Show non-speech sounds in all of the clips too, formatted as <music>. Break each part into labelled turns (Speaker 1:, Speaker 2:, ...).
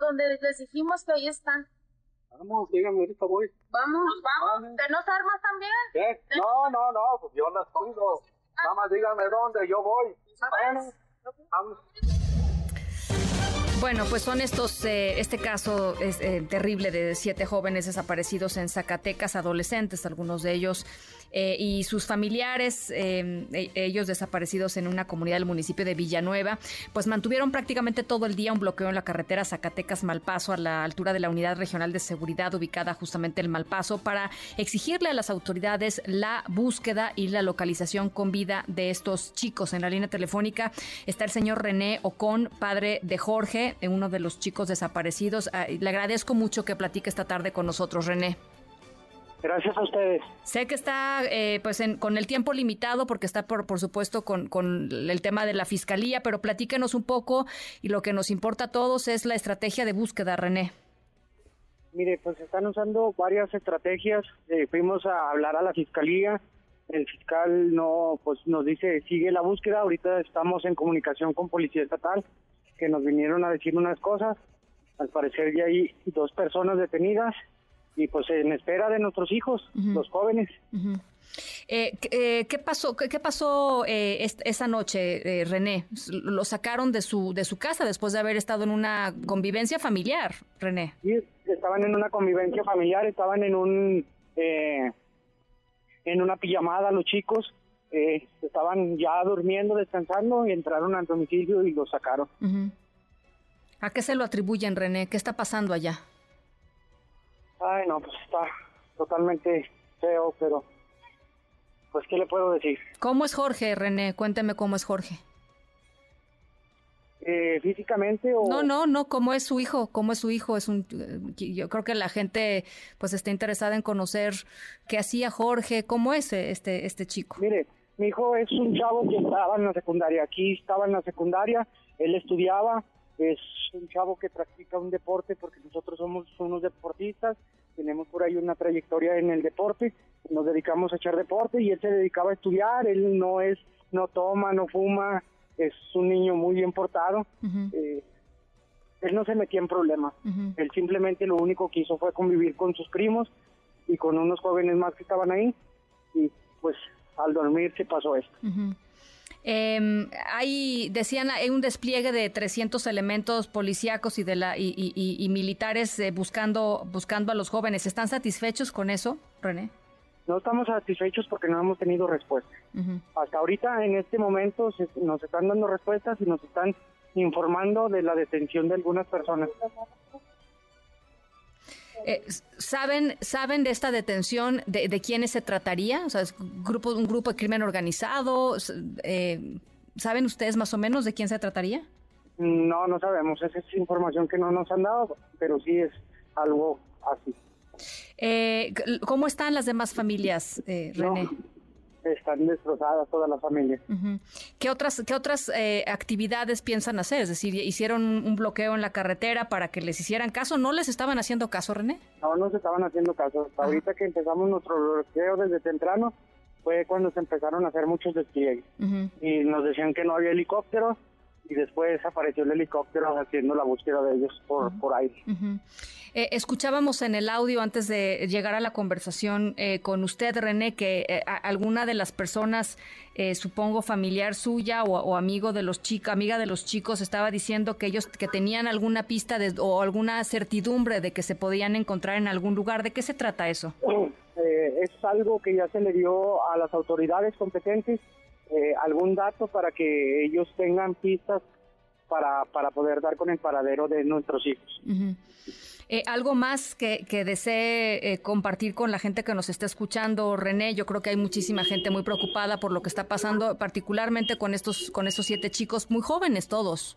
Speaker 1: Donde les dijimos que ahí están.
Speaker 2: Vamos, dígame, ahorita voy.
Speaker 1: Vamos, vamos. ¿Tenemos armas también?
Speaker 2: ¿Qué? No, no, no, pues yo las tengo. Nada más dígame dónde, yo voy. Bueno, vamos.
Speaker 3: Bueno, pues son estos, eh, este caso es eh, terrible de siete jóvenes desaparecidos en Zacatecas, adolescentes, algunos de ellos eh, y sus familiares, eh, e, ellos desaparecidos en una comunidad del municipio de Villanueva, pues mantuvieron prácticamente todo el día un bloqueo en la carretera Zacatecas-Malpaso a la altura de la Unidad Regional de Seguridad ubicada justamente en Malpaso para exigirle a las autoridades la búsqueda y la localización con vida de estos chicos. En la línea telefónica está el señor René Ocon, padre de Jorge, uno de los chicos desaparecidos. Ah, le agradezco mucho que platique esta tarde con nosotros, René.
Speaker 2: Gracias a ustedes.
Speaker 3: Sé que está eh, pues con el tiempo limitado porque está por, por supuesto con, con, el tema de la fiscalía, pero platíquenos un poco y lo que nos importa a todos es la estrategia de búsqueda, René.
Speaker 2: Mire, pues están usando varias estrategias. Eh, fuimos a hablar a la fiscalía. El fiscal no, pues nos dice sigue la búsqueda. Ahorita estamos en comunicación con policía estatal que nos vinieron a decir unas cosas. Al parecer ya hay dos personas detenidas y pues en espera de nuestros hijos, los jóvenes.
Speaker 3: Eh, eh, ¿Qué pasó? ¿Qué, pasó eh, esa noche, René? Lo sacaron de su de su casa después de haber estado en una convivencia familiar, René.
Speaker 2: Sí, estaban en una convivencia familiar, estaban en un en una pijamada los chicos, estaban ya durmiendo, descansando y entraron al domicilio y los sacaron.
Speaker 3: ¿A qué se lo atribuyen, René? ¿Qué está pasando allá?
Speaker 2: Ay, no, pues está totalmente feo, pero pues ¿qué le puedo decir?
Speaker 3: ¿Cómo es Jorge, René? Cuénteme cómo es Jorge.
Speaker 2: Eh, físicamente o
Speaker 3: no no no cómo es su hijo cómo es su hijo es un yo creo que la gente pues está interesada en conocer qué hacía Jorge cómo es este este chico
Speaker 2: mire mi hijo es un chavo que estaba en la secundaria aquí estaba en la secundaria él estudiaba es un chavo que practica un deporte porque nosotros somos unos deportistas, tenemos por ahí una trayectoria en el deporte, nos dedicamos a echar deporte y él se dedicaba a estudiar, él no es, no toma, no fuma, es un niño muy bien portado. Eh, él no se metía en problemas, él simplemente lo único que hizo fue convivir con sus primos y con unos jóvenes más que estaban ahí y pues al dormir se pasó esto.
Speaker 3: Eh, hay, decían, hay un despliegue de 300 elementos policíacos y, de la, y, militares eh, buscando, buscando a los jóvenes. ¿Están satisfechos con eso, René?
Speaker 2: No estamos satisfechos porque no hemos tenido respuesta. Hasta ahorita, en este momento, nos están dando respuestas y nos están informando de la detención de algunas personas.
Speaker 3: Eh, ¿saben, ¿Saben de esta detención de, de quiénes se trataría? O sea, ¿es grupo, un grupo de crimen organizado? Eh, ¿Saben ustedes más o menos de quién se trataría?
Speaker 2: No, no sabemos. Esa es información que no nos han dado, pero sí es algo así.
Speaker 3: Eh, ¿Cómo están las demás familias, eh, René?
Speaker 2: Están destrozadas todas las familias.
Speaker 3: ¿Qué otras, qué otras eh, actividades piensan hacer? Es decir, ¿hicieron un bloqueo en la carretera para que les hicieran caso? ¿No les estaban haciendo caso, René?
Speaker 2: No, no se estaban haciendo caso. ahorita que empezamos nuestro bloqueo desde temprano, fue cuando se empezaron a hacer muchos despliegues. Y nos decían que no había helicópteros, y después apareció el helicóptero haciendo la búsqueda de ellos por, por aire.
Speaker 3: Eh, escuchábamos en el audio antes de llegar a la conversación eh, con usted, René, que eh, alguna de las personas, supongo familiar suya o, amigo de los chicos, amiga de los chicos, estaba diciendo que ellos que tenían alguna pista o alguna certidumbre de que se podían encontrar en algún lugar. ¿De qué se trata eso?
Speaker 2: es algo que ya se le dio a las autoridades competentes eh, algún dato para que ellos tengan pistas para, para poder dar con el paradero de nuestros hijos.
Speaker 3: Eh, ¿Algo más que, desee eh, compartir con la gente que nos está escuchando, René? Yo creo que hay muchísima gente muy preocupada por lo que está pasando, particularmente con estos, con estos siete chicos muy jóvenes todos.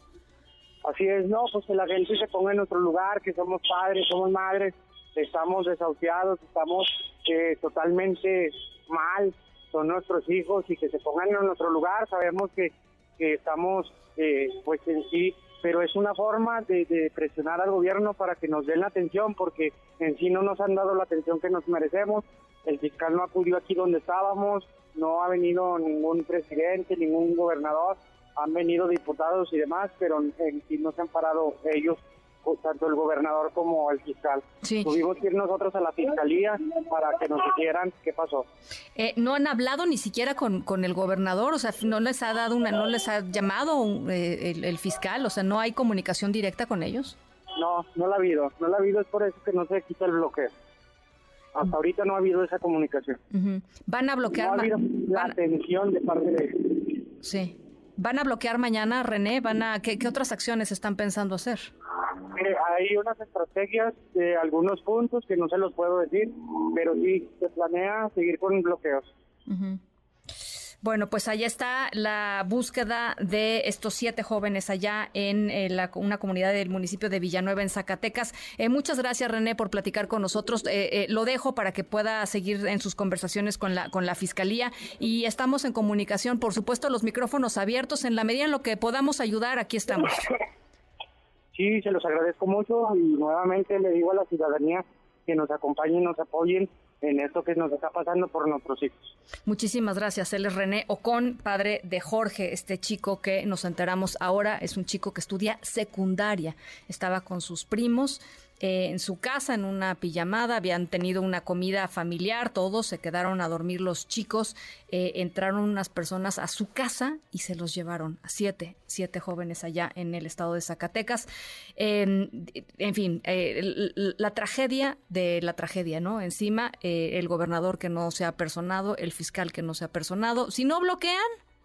Speaker 2: Así es, no, pues que la gente se ponga en nuestro lugar, que somos padres, somos madres, estamos desahuciados, estamos eh, totalmente mal, son nuestros hijos y que se pongan en nuestro lugar, sabemos que, estamos eh, pues en sí, pero es una forma de, presionar al gobierno para que nos den la atención, porque en sí no nos han dado la atención que nos merecemos, el fiscal no acudió aquí donde estábamos, no ha venido ningún presidente, ningún gobernador, han venido diputados y demás, pero en sí no se han parado ellos tanto el gobernador como el fiscal. Tuvimos que ir nosotros a la fiscalía para que nos dijeran qué pasó.
Speaker 3: Eh, ¿No han hablado ni siquiera con, con el gobernador? O sea, ¿no les ha dado una, no les ha llamado eh, el, fiscal? O sea, ¿no hay comunicación directa con ellos?
Speaker 2: No, no la ha habido. No la ha habido, es por eso que no se quita el bloqueo. Hasta ahorita no ha habido esa comunicación.
Speaker 3: ¿Van a bloquear?
Speaker 2: No ha habido la atención de parte de ellos.
Speaker 3: Sí. ¿Van a bloquear mañana, René? ¿Van a, qué, qué otras acciones están pensando hacer?
Speaker 2: Hay unas estrategias de algunos puntos que no se los puedo decir, pero sí se planea seguir con bloqueos.
Speaker 3: Bueno, pues allá está la búsqueda de estos siete jóvenes allá en eh, una comunidad del municipio de Villanueva, en Zacatecas. Eh, muchas gracias, René, por platicar con nosotros. Eh, lo dejo para que pueda seguir en sus conversaciones con la, con la Fiscalía y estamos en comunicación. Por supuesto, los micrófonos abiertos. En la medida en lo que podamos ayudar, aquí estamos. <laughs>
Speaker 2: Sí, se los agradezco mucho y nuevamente le digo a la ciudadanía que nos acompañen, nos apoyen en esto que nos está pasando por nuestros hijos.
Speaker 3: Muchísimas gracias. Él es René Ocon, padre de Jorge, este chico que nos enteramos ahora, es un chico que estudia secundaria. Estaba con sus primos eh, en su casa, en una pijamada, habían tenido una comida familiar, todos se quedaron a dormir los chicos, eh, entraron unas personas a su casa y se los llevaron a siete, siete jóvenes allá en el estado de Zacatecas. en fin, eh, la tragedia de la tragedia, ¿no? Encima, el gobernador que no se ha personado, el fiscal que no se ha personado, si no bloquean,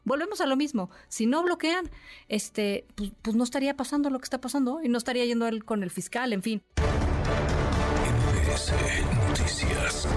Speaker 3: volvemos a lo mismo. Si no bloquean, este, pues, pues, no estaría pasando lo que está pasando y no estaría yendo él con el fiscal, en fin.
Speaker 4: Noticias.